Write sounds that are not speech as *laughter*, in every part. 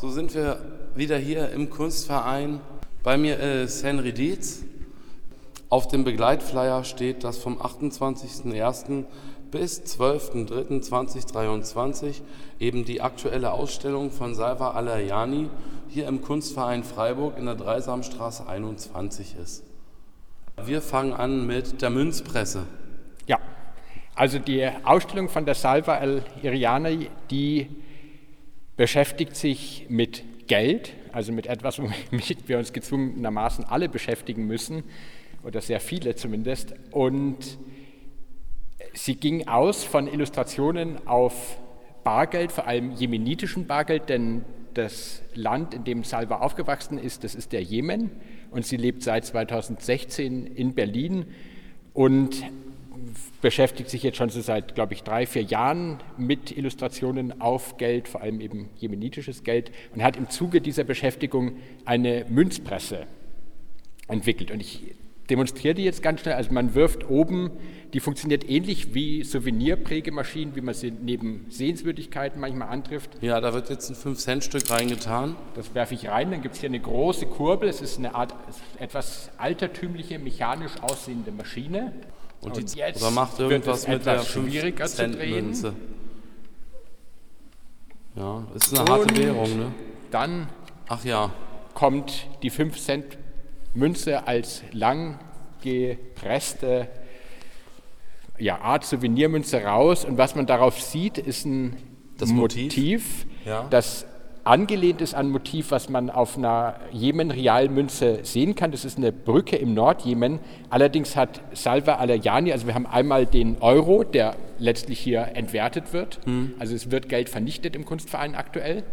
So sind wir wieder hier im Kunstverein. Bei mir ist Henry Dietz. Auf dem Begleitflyer steht, dass vom 28.01. bis 12.03.2023 eben die aktuelle Ausstellung von Salva Alayani hier im Kunstverein Freiburg in der Dreisamstraße 21 ist. Wir fangen an mit der Münzpresse. Ja, also die Ausstellung von der Salva Al-Iriani, die beschäftigt sich mit Geld, also mit etwas, womit wir uns gezwungenermaßen alle beschäftigen müssen, oder sehr viele zumindest. Und sie ging aus von Illustrationen auf Bargeld, vor allem jemenitischen Bargeld, denn das Land, in dem Salva aufgewachsen ist, das ist der Jemen und sie lebt seit 2016 in Berlin und beschäftigt sich jetzt schon so seit, glaube ich, drei, vier Jahren mit Illustrationen auf Geld, vor allem eben jemenitisches Geld, und hat im Zuge dieser Beschäftigung eine Münzpresse entwickelt. Und ich demonstriere die jetzt ganz schnell. Also man wirft oben, die funktioniert ähnlich wie Souvenirprägemaschinen, wie man sie neben Sehenswürdigkeiten manchmal antrifft. Ja, da wird jetzt ein 5-Cent-Stück reingetan. Das werfe ich rein, dann gibt es hier eine große Kurbel. Es ist eine Art etwas altertümliche, mechanisch aussehende Maschine. Und, und jetzt oder macht irgendwas mit der 5 Cent Münze. Ja, ist eine harte Währung, ne? Dann Ach ja. kommt die 5 Cent Münze als lang gepresste ja, Art Souvenirmünze raus. Und was man darauf sieht, ist ein das Motiv, Motiv ja. das angelehnt ist an ein Motiv, was man auf einer Jemen-Realmünze sehen kann. Das ist eine Brücke im Nordjemen. Allerdings hat Salva Alayani, also wir haben einmal den Euro, der letztlich hier entwertet wird. Hm. Also es wird Geld vernichtet im Kunstverein aktuell.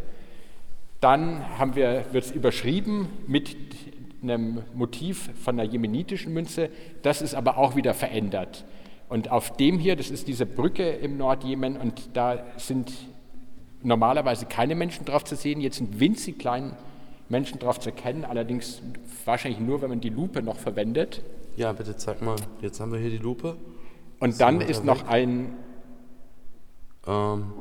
Dann haben wir, wird es überschrieben mit einem Motiv von einer jemenitischen Münze. Das ist aber auch wieder verändert. Und auf dem hier, das ist diese Brücke im Nordjemen und da sind normalerweise keine Menschen drauf zu sehen, jetzt sind winzig kleine Menschen drauf zu erkennen, allerdings wahrscheinlich nur, wenn man die Lupe noch verwendet. Ja, bitte zeig mal. Jetzt haben wir hier die Lupe. Und dann ist noch ein. Ähm,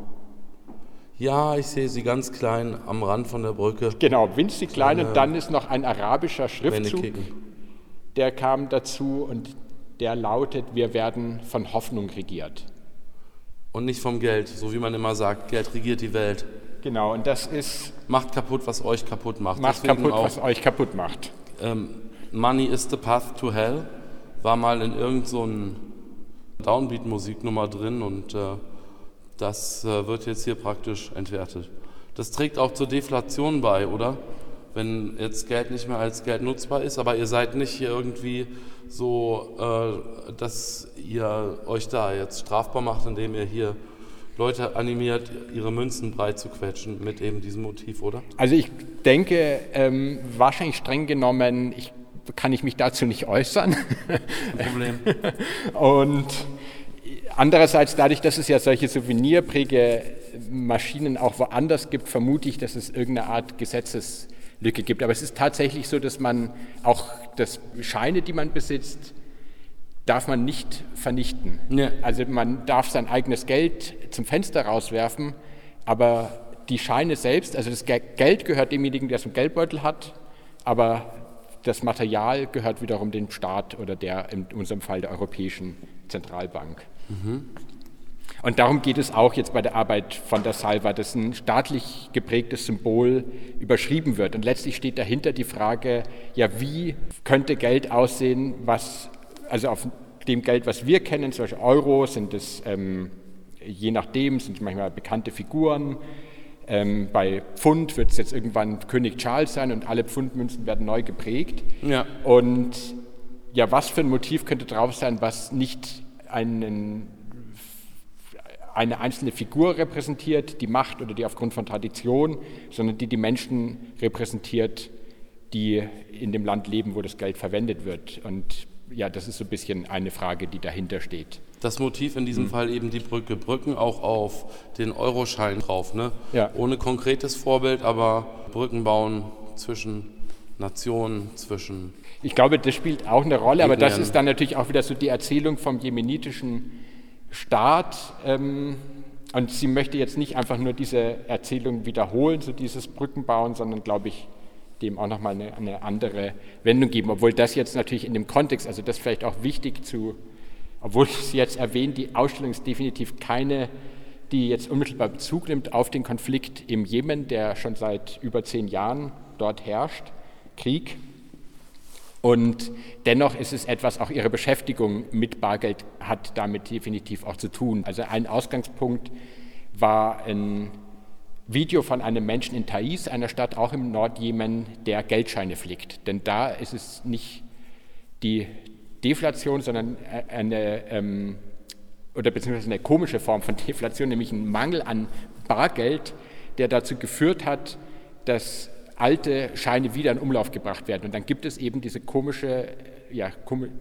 ja, ich sehe sie ganz klein am Rand von der Brücke. Genau, winzig klein. und dann ist noch ein arabischer Schriftzug, der kam dazu und der lautet: Wir werden von Hoffnung regiert und nicht vom Geld, so wie man immer sagt, Geld regiert die Welt. Genau, und das ist. Macht kaputt, was euch kaputt macht. Macht Deswegen kaputt, auch, was euch kaputt macht. Ähm, Money is the path to hell war mal in irgendeiner so Downbeat-Musiknummer drin und äh, das äh, wird jetzt hier praktisch entwertet. Das trägt auch zur Deflation bei, oder? Wenn jetzt Geld nicht mehr als Geld nutzbar ist, aber ihr seid nicht hier irgendwie so, äh, dass ihr euch da jetzt strafbar macht, indem ihr hier Leute animiert, ihre Münzen breit zu quetschen mit eben diesem Motiv, oder? Also ich denke, ähm, wahrscheinlich streng genommen, ich, kann ich mich dazu nicht äußern. Problem. *laughs* Und andererseits, dadurch, dass es ja solche Souvenirprägemaschinen auch woanders gibt, vermute ich, dass es irgendeine Art Gesetzes Lücke gibt. Aber es ist tatsächlich so, dass man auch das Scheine, die man besitzt, darf man nicht vernichten. Ja. Also man darf sein eigenes Geld zum Fenster rauswerfen, aber die Scheine selbst, also das Geld gehört demjenigen, der es im Geldbeutel hat, aber das Material gehört wiederum dem Staat oder der in unserem Fall der Europäischen Zentralbank. Mhm. Und darum geht es auch jetzt bei der Arbeit von der Salva, dass ein staatlich geprägtes Symbol überschrieben wird. Und letztlich steht dahinter die Frage, ja, wie könnte Geld aussehen, was, also auf dem Geld, was wir kennen, zum Beispiel Euro, sind es ähm, je nachdem, sind manchmal bekannte Figuren. Ähm, bei Pfund wird es jetzt irgendwann König Charles sein und alle Pfundmünzen werden neu geprägt. Ja. Und ja, was für ein Motiv könnte drauf sein, was nicht einen eine einzelne Figur repräsentiert, die Macht oder die aufgrund von Tradition, sondern die die Menschen repräsentiert, die in dem Land leben, wo das Geld verwendet wird. Und ja, das ist so ein bisschen eine Frage, die dahinter steht. Das Motiv in diesem mhm. Fall eben die Brücke. Brücken auch auf den Euroschein drauf, ne? Ja. Ohne konkretes Vorbild, aber Brücken bauen zwischen Nationen, zwischen. Ich glaube, das spielt auch eine Rolle, aber das ist dann natürlich auch wieder so die Erzählung vom jemenitischen Staat, ähm, und sie möchte jetzt nicht einfach nur diese Erzählung wiederholen, so dieses Brückenbauen, sondern, glaube ich, dem auch nochmal eine, eine andere Wendung geben. Obwohl das jetzt natürlich in dem Kontext, also das vielleicht auch wichtig zu, obwohl ich es jetzt erwähne, die Ausstellung ist definitiv keine, die jetzt unmittelbar Bezug nimmt auf den Konflikt im Jemen, der schon seit über zehn Jahren dort herrscht, Krieg. Und dennoch ist es etwas, auch ihre Beschäftigung mit Bargeld hat damit definitiv auch zu tun. Also ein Ausgangspunkt war ein Video von einem Menschen in Thais, einer Stadt auch im Nordjemen, der Geldscheine flickt. Denn da ist es nicht die Deflation, sondern eine, ähm, oder beziehungsweise eine komische Form von Deflation, nämlich ein Mangel an Bargeld, der dazu geführt hat, dass alte Scheine wieder in Umlauf gebracht werden. Und dann gibt es eben diese komische, ja,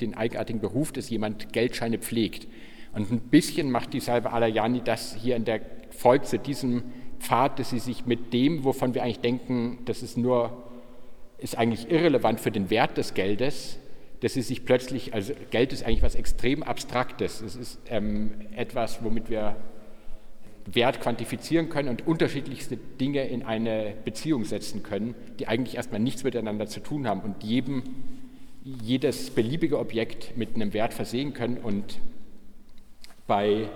den eigenartigen Beruf, dass jemand Geldscheine pflegt. Und ein bisschen macht die Salve Alayani das hier in der folgt zu diesem Pfad, dass sie sich mit dem, wovon wir eigentlich denken, das ist nur, ist eigentlich irrelevant für den Wert des Geldes, dass sie sich plötzlich, also Geld ist eigentlich was extrem Abstraktes. Es ist ähm, etwas, womit wir Wert quantifizieren können und unterschiedlichste Dinge in eine Beziehung setzen können, die eigentlich erstmal nichts miteinander zu tun haben und jedem, jedes beliebige Objekt mit einem Wert versehen können. Und bei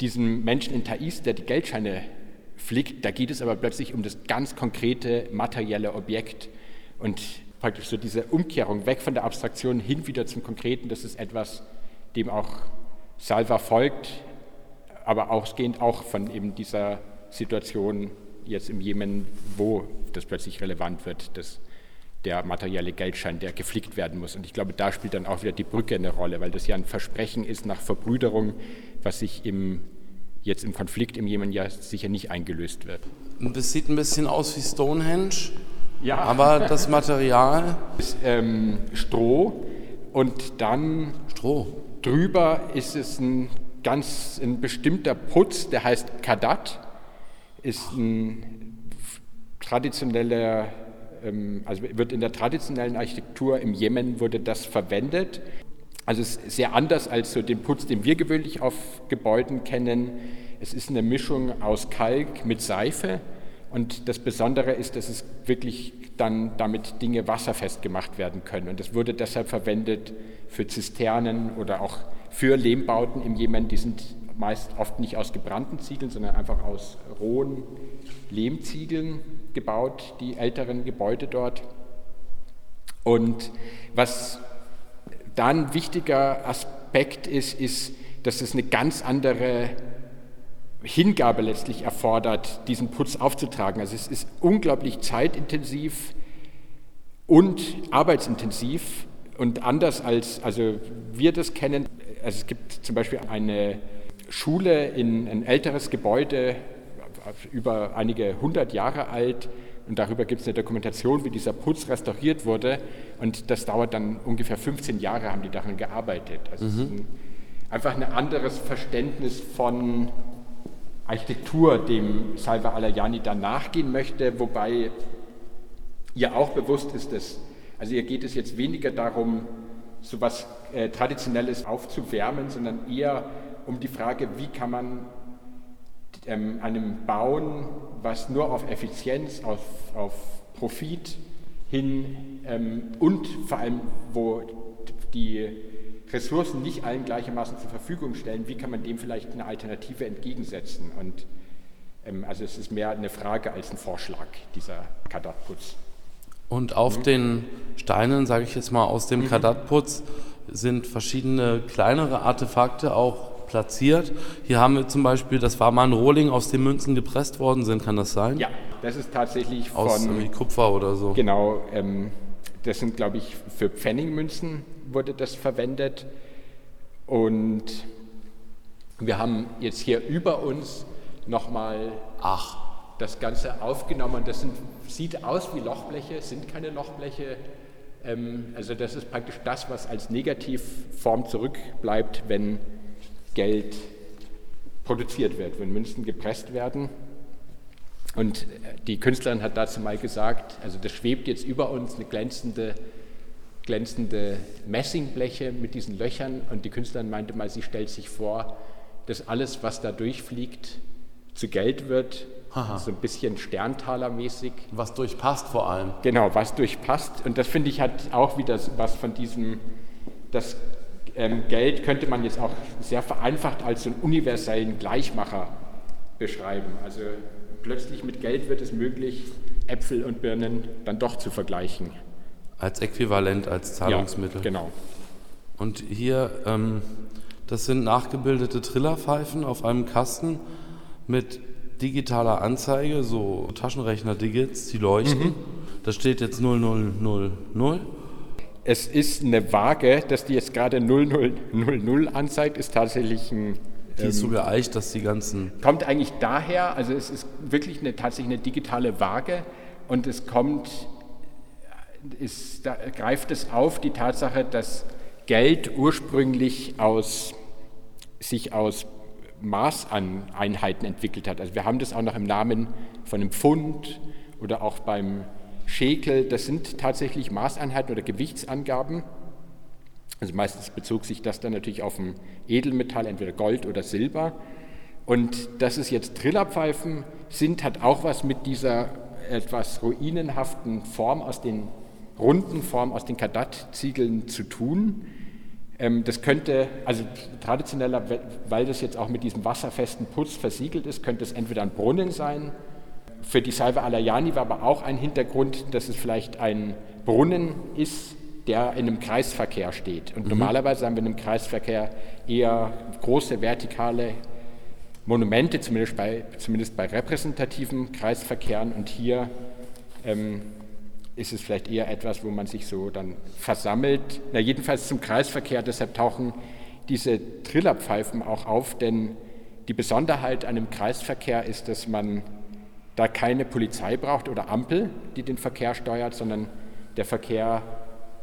diesem Menschen in Thais, der die Geldscheine flickt, da geht es aber plötzlich um das ganz konkrete materielle Objekt und praktisch so diese Umkehrung weg von der Abstraktion hin wieder zum Konkreten, das ist etwas, dem auch Salva folgt, aber ausgehend auch von eben dieser Situation jetzt im Jemen, wo das plötzlich relevant wird, dass der materielle Geldschein, der geflickt werden muss. Und ich glaube, da spielt dann auch wieder die Brücke eine Rolle, weil das ja ein Versprechen ist nach Verbrüderung, was sich im, jetzt im Konflikt im Jemen ja sicher nicht eingelöst wird. Das sieht ein bisschen aus wie Stonehenge, ja. aber das Material *laughs* ist ähm, Stroh und dann Stroh. drüber ist es ein ganz ein bestimmter Putz, der heißt Kadat, ist ein traditioneller, ähm, also wird in der traditionellen Architektur im Jemen wurde das verwendet. Also es ist sehr anders als so den Putz, den wir gewöhnlich auf Gebäuden kennen. Es ist eine Mischung aus Kalk mit Seife und das Besondere ist, dass es wirklich dann damit Dinge wasserfest gemacht werden können. Und es wurde deshalb verwendet für Zisternen oder auch für Lehmbauten im Jemen. Die sind meist oft nicht aus gebrannten Ziegeln, sondern einfach aus rohen Lehmziegeln gebaut, die älteren Gebäude dort. Und was dann ein wichtiger Aspekt ist, ist, dass es eine ganz andere Hingabe letztlich erfordert, diesen Putz aufzutragen. Also es ist unglaublich zeitintensiv und arbeitsintensiv und anders als also wir das kennen. Also es gibt zum Beispiel eine Schule in ein älteres Gebäude, über einige hundert Jahre alt, und darüber gibt es eine Dokumentation, wie dieser Putz restauriert wurde. Und das dauert dann ungefähr 15 Jahre, haben die daran gearbeitet. Also mhm. ein, einfach ein anderes Verständnis von Architektur, dem Salva Alayani da nachgehen möchte, wobei ihr auch bewusst ist, dass, also ihr geht es jetzt weniger darum, so etwas äh, Traditionelles aufzuwärmen, sondern eher um die Frage, wie kann man ähm, einem Bauen, was nur auf Effizienz, auf, auf Profit hin ähm, und vor allem, wo die Ressourcen nicht allen gleichermaßen zur Verfügung stellen, wie kann man dem vielleicht eine Alternative entgegensetzen? Und ähm, also es ist mehr eine Frage als ein Vorschlag, dieser Kadatputz. Und auf mhm. den Steinen, sage ich jetzt mal, aus dem mhm. Kadatputz sind verschiedene kleinere Artefakte auch platziert. Hier haben wir zum Beispiel, das war mal ein Rohling, aus dem Münzen gepresst worden sind, kann das sein? Ja, das ist tatsächlich von... Aus Kupfer oder so. Genau, ähm, das sind, glaube ich, für Pfennigmünzen wurde das verwendet. Und wir haben jetzt hier über uns nochmal das Ganze aufgenommen. Das sind, sieht aus wie Lochbleche, sind keine Lochbleche. Ähm, also das ist praktisch das, was als Negativform zurückbleibt, wenn Geld produziert wird, wenn Münzen gepresst werden. Und die Künstlerin hat dazu mal gesagt, also das schwebt jetzt über uns eine glänzende, glänzende Messingbleche mit diesen Löchern und die Künstlerin meinte mal, sie stellt sich vor, dass alles, was da durchfliegt, zu Geld wird. Aha. So ein bisschen Sterntaler-mäßig. Was durchpasst vor allem. Genau, was durchpasst. Und das finde ich hat auch wieder was von diesem, das ähm, Geld könnte man jetzt auch sehr vereinfacht als so einen universellen Gleichmacher beschreiben. Also plötzlich mit Geld wird es möglich, Äpfel und Birnen dann doch zu vergleichen. Als Äquivalent, als Zahlungsmittel. Ja, genau. Und hier, ähm, das sind nachgebildete Trillerpfeifen auf einem Kasten mit digitaler Anzeige, so Taschenrechner-Digits, die leuchten. Mhm. Da steht jetzt 0000. Es ist eine Waage, dass die jetzt gerade 0000 anzeigt, ist tatsächlich ein die ist so ähm, geeicht, dass die ganzen. Kommt eigentlich daher, also es ist wirklich eine, tatsächlich eine digitale Waage und es kommt, ist, da greift es auf die Tatsache, dass Geld ursprünglich aus, sich aus Maßeinheiten entwickelt hat. Also wir haben das auch noch im Namen von einem Pfund oder auch beim Schekel. Das sind tatsächlich Maßeinheiten oder Gewichtsangaben. Also meistens bezog sich das dann natürlich auf ein Edelmetall, entweder Gold oder Silber. Und dass es jetzt Trillerpfeifen sind, hat auch was mit dieser etwas ruinenhaften Form aus den runden Form aus den Kadat-Ziegeln zu tun. Ähm, das könnte, also traditioneller, weil das jetzt auch mit diesem wasserfesten Putz versiegelt ist, könnte es entweder ein Brunnen sein. Für die Salve Alayani war aber auch ein Hintergrund, dass es vielleicht ein Brunnen ist, der in einem Kreisverkehr steht. Und mhm. normalerweise haben wir in einem Kreisverkehr eher große vertikale Monumente, zumindest bei, zumindest bei repräsentativen Kreisverkehren. Und hier ähm, ist es vielleicht eher etwas, wo man sich so dann versammelt. Na, jedenfalls zum Kreisverkehr, deshalb tauchen diese Trillerpfeifen auch auf, denn die Besonderheit an einem Kreisverkehr ist, dass man da keine Polizei braucht oder Ampel, die den Verkehr steuert, sondern der Verkehr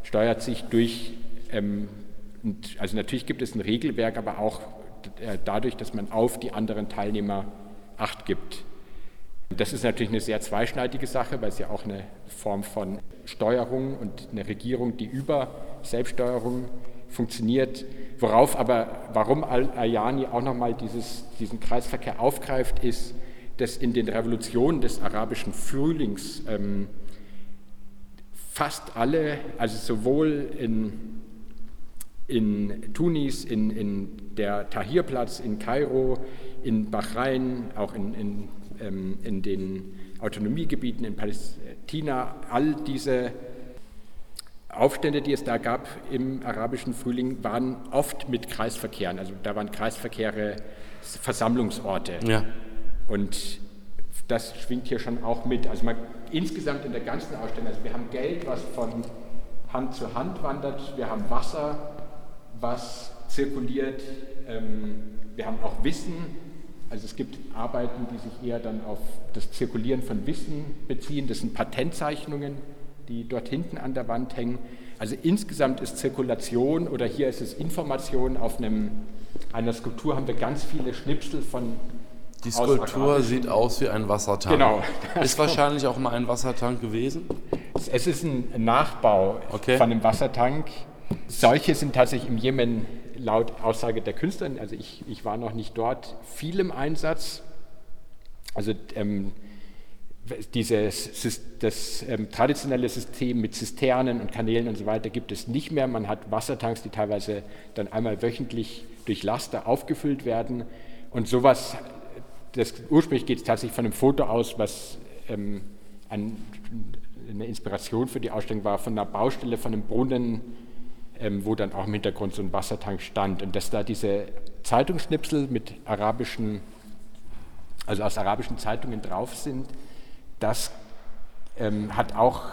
steuert sich durch, ähm, also natürlich gibt es ein Regelwerk, aber auch äh, dadurch, dass man auf die anderen Teilnehmer Acht gibt. Das ist natürlich eine sehr zweischneidige Sache, weil es ja auch eine Form von Steuerung und eine Regierung, die über Selbststeuerung funktioniert. Worauf aber, warum Al-Ayani auch nochmal diesen Kreisverkehr aufgreift, ist, dass in den Revolutionen des arabischen Frühlings ähm, fast alle, also sowohl in, in Tunis, in, in der Tahrirplatz in Kairo, in Bahrain, auch in, in, ähm, in den Autonomiegebieten in Palästina, all diese Aufstände, die es da gab im arabischen Frühling, waren oft mit Kreisverkehren. Also da waren Kreisverkehre Versammlungsorte. Ja. Und das schwingt hier schon auch mit. Also man, insgesamt in der ganzen Ausstellung, also wir haben Geld, was von Hand zu Hand wandert, wir haben Wasser, was zirkuliert, ähm, wir haben auch Wissen, also es gibt Arbeiten, die sich eher dann auf das Zirkulieren von Wissen beziehen, das sind Patentzeichnungen, die dort hinten an der Wand hängen. Also insgesamt ist Zirkulation oder hier ist es Information auf einem, einer Skulptur haben wir ganz viele Schnipsel von die Skulptur sieht aus wie ein Wassertank. Genau. *laughs* Ist wahrscheinlich auch mal ein Wassertank gewesen? Es ist ein Nachbau okay. von einem Wassertank. Solche sind tatsächlich im Jemen laut Aussage der Künstler, also ich, ich war noch nicht dort, viel im Einsatz. Also ähm, dieses, das ähm, traditionelle System mit Zisternen und Kanälen und so weiter gibt es nicht mehr. Man hat Wassertanks, die teilweise dann einmal wöchentlich durch Laster aufgefüllt werden. Und sowas das, ursprünglich geht es tatsächlich von einem Foto aus, was ähm, ein, eine Inspiration für die Ausstellung war, von einer Baustelle, von einem Brunnen, ähm, wo dann auch im Hintergrund so ein Wassertank stand. Und dass da diese Zeitungsschnipsel mit arabischen, also aus arabischen Zeitungen drauf sind, das ähm, hat auch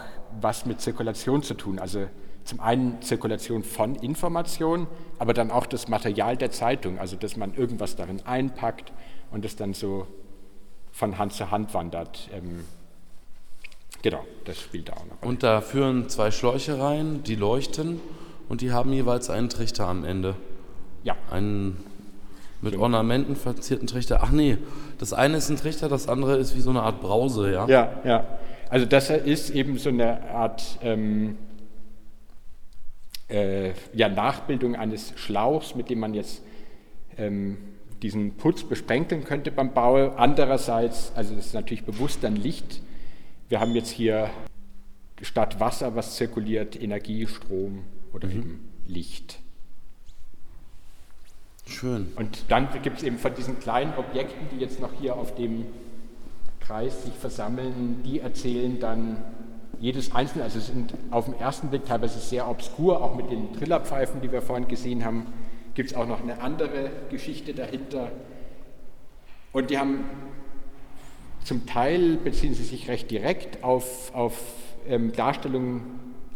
was mit Zirkulation zu tun. Also zum einen Zirkulation von Information, aber dann auch das Material der Zeitung, also dass man irgendwas darin einpackt und es dann so von Hand zu Hand wandert. Ähm, genau, das spielt da auch noch. Und da führen zwei Schläuche rein, die leuchten und die haben jeweils einen Trichter am Ende. Ja. Einen mit genau. Ornamenten verzierten Trichter. Ach nee, das eine ist ein Trichter, das andere ist wie so eine Art Brause, ja? Ja, ja. Also das ist eben so eine Art ähm, äh, ja, Nachbildung eines Schlauchs, mit dem man jetzt ähm, diesen Putz besprenkeln könnte beim Bau. Andererseits, also das ist natürlich bewusst dann Licht. Wir haben jetzt hier statt Wasser, was zirkuliert, Energie, Strom oder mhm. eben Licht. Schön. Und dann gibt es eben von diesen kleinen Objekten, die jetzt noch hier auf dem Kreis sich versammeln, die erzählen dann jedes einzelne, also sind auf den ersten Blick teilweise sehr obskur, auch mit den Trillerpfeifen, die wir vorhin gesehen haben, gibt es auch noch eine andere Geschichte dahinter. Und die haben zum Teil beziehen sie sich recht direkt auf, auf ähm, Darstellungen,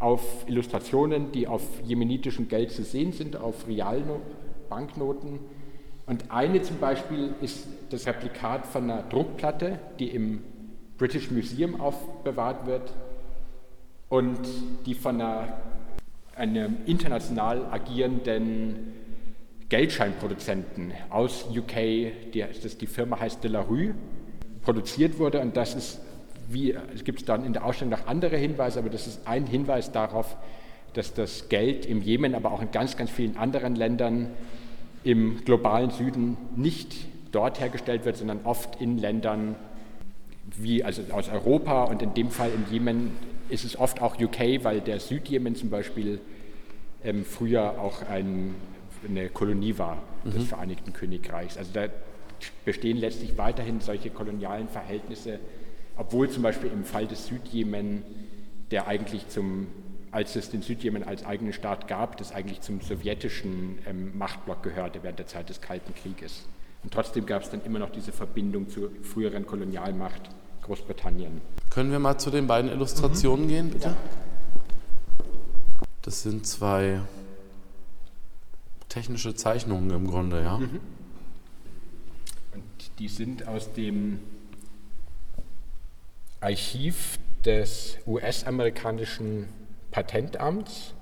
auf Illustrationen, die auf jemenitischem Geld zu sehen sind, auf Realbanknoten. Und eine zum Beispiel ist das Replikat von einer Druckplatte, die im British Museum aufbewahrt wird und die von einer, einem international agierenden Geldscheinproduzenten aus UK, die, das, die Firma heißt De La Rue, produziert wurde. Und das ist, wie, es gibt dann in der Ausstellung noch andere Hinweise, aber das ist ein Hinweis darauf, dass das Geld im Jemen, aber auch in ganz, ganz vielen anderen Ländern im globalen Süden nicht dort hergestellt wird, sondern oft in Ländern wie also aus Europa und in dem Fall im Jemen ist es oft auch UK, weil der Südjemen zum Beispiel ähm, früher auch ein eine Kolonie war des mhm. Vereinigten Königreichs. Also da bestehen letztlich weiterhin solche kolonialen Verhältnisse, obwohl zum Beispiel im Fall des Südjemen, der eigentlich zum, als es den Südjemen als eigenen Staat gab, das eigentlich zum sowjetischen ähm, Machtblock gehörte während der Zeit des Kalten Krieges. Und trotzdem gab es dann immer noch diese Verbindung zur früheren Kolonialmacht Großbritannien. Können wir mal zu den beiden Illustrationen mhm. gehen, bitte? Ja. Das sind zwei technische Zeichnungen im Grunde, ja. Mhm. Und die sind aus dem Archiv des US-amerikanischen Patentamts.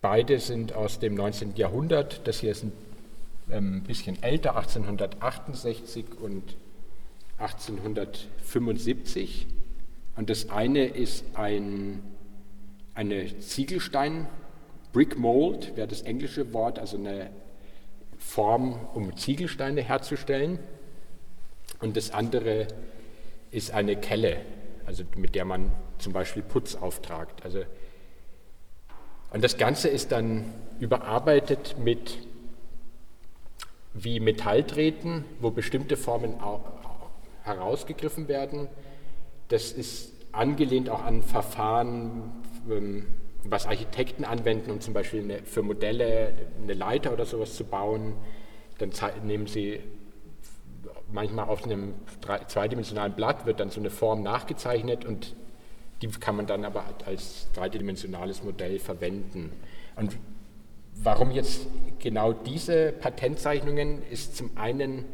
Beide sind aus dem 19. Jahrhundert. Das hier ist ein ähm, bisschen älter, 1868 und 1875. Und das eine ist ein, eine Ziegelstein- Brick Mold wäre das englische Wort, also eine Form, um Ziegelsteine herzustellen. Und das andere ist eine Kelle, also mit der man zum Beispiel Putz auftragt. Also, und das Ganze ist dann überarbeitet mit wie Metalldrähten, wo bestimmte Formen herausgegriffen werden. Das ist angelehnt auch an Verfahren, ähm, was Architekten anwenden, um zum Beispiel für Modelle eine Leiter oder sowas zu bauen, dann nehmen sie manchmal auf einem zweidimensionalen Blatt wird dann so eine Form nachgezeichnet und die kann man dann aber als dreidimensionales Modell verwenden. Und warum jetzt genau diese Patentzeichnungen ist zum einen,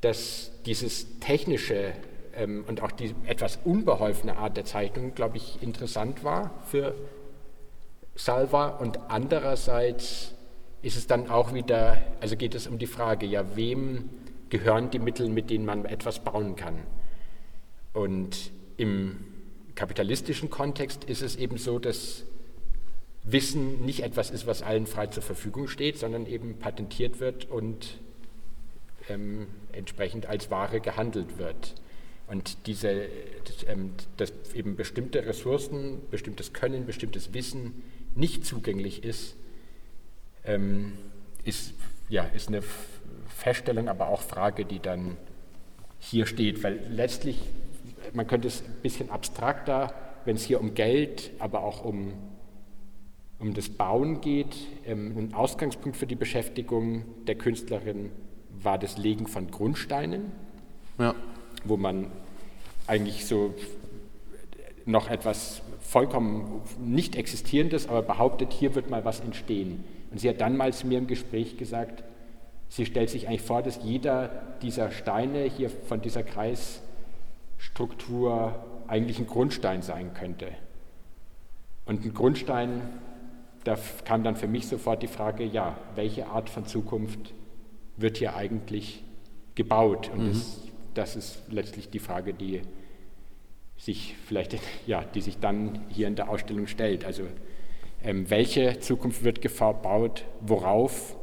dass dieses technische ähm, und auch die etwas unbeholfene Art der Zeichnung, glaube ich, interessant war für Salva. Und andererseits ist es dann auch wieder, also geht es um die Frage, ja, wem gehören die Mittel, mit denen man etwas bauen kann? Und im kapitalistischen Kontext ist es eben so, dass Wissen nicht etwas ist, was allen frei zur Verfügung steht, sondern eben patentiert wird und ähm, entsprechend als Ware gehandelt wird. Und diese, ähm, dass eben bestimmte Ressourcen, bestimmtes Können, bestimmtes Wissen nicht zugänglich ist, ähm, ist, ja, ist eine Feststellung, aber auch Frage, die dann hier steht. Weil letztlich, man könnte es ein bisschen abstrakter, wenn es hier um Geld, aber auch um, um das Bauen geht. Ähm, ein Ausgangspunkt für die Beschäftigung der Künstlerin war das Legen von Grundsteinen. Ja wo man eigentlich so noch etwas vollkommen nicht existierendes, aber behauptet, hier wird mal was entstehen. Und sie hat dann mal zu mir im Gespräch gesagt, sie stellt sich eigentlich vor, dass jeder dieser Steine hier von dieser Kreisstruktur eigentlich ein Grundstein sein könnte. Und ein Grundstein, da kam dann für mich sofort die Frage, ja, welche Art von Zukunft wird hier eigentlich gebaut? Und mhm. das das ist letztlich die Frage, die sich vielleicht, *laughs* ja, die sich dann hier in der Ausstellung stellt. Also ähm, welche Zukunft wird gebaut, worauf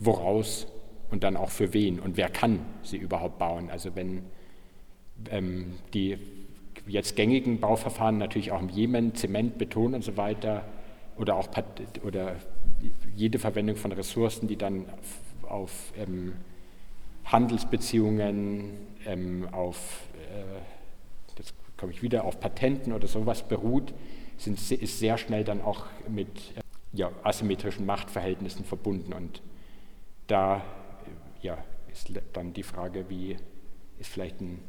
woraus und dann auch für wen und wer kann sie überhaupt bauen. Also wenn ähm, die jetzt gängigen Bauverfahren natürlich auch im Jemen, Zement, Beton und so weiter oder auch oder jede Verwendung von Ressourcen, die dann auf, ähm, Handelsbeziehungen, ähm, auf, äh, das komme ich wieder, auf Patenten oder sowas beruht, sind, ist sehr schnell dann auch mit äh, ja, asymmetrischen Machtverhältnissen verbunden. Und da äh, ja, ist dann die Frage, wie ist vielleicht ein,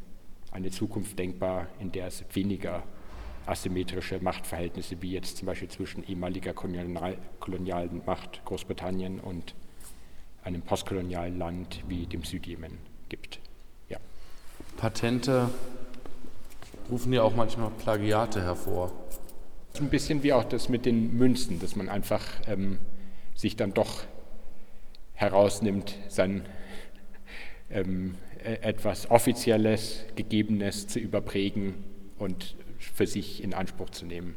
eine Zukunft denkbar, in der es weniger asymmetrische Machtverhältnisse wie jetzt zum Beispiel zwischen ehemaliger kolonial, kolonialen Macht Großbritannien und einem postkolonialen Land wie dem Südjemen gibt. Ja. Patente rufen ja auch manchmal Plagiate hervor. Ein bisschen wie auch das mit den Münzen, dass man einfach ähm, sich dann doch herausnimmt, sein ähm, e-, etwas Offizielles, Gegebenes zu überprägen und für sich in Anspruch zu nehmen.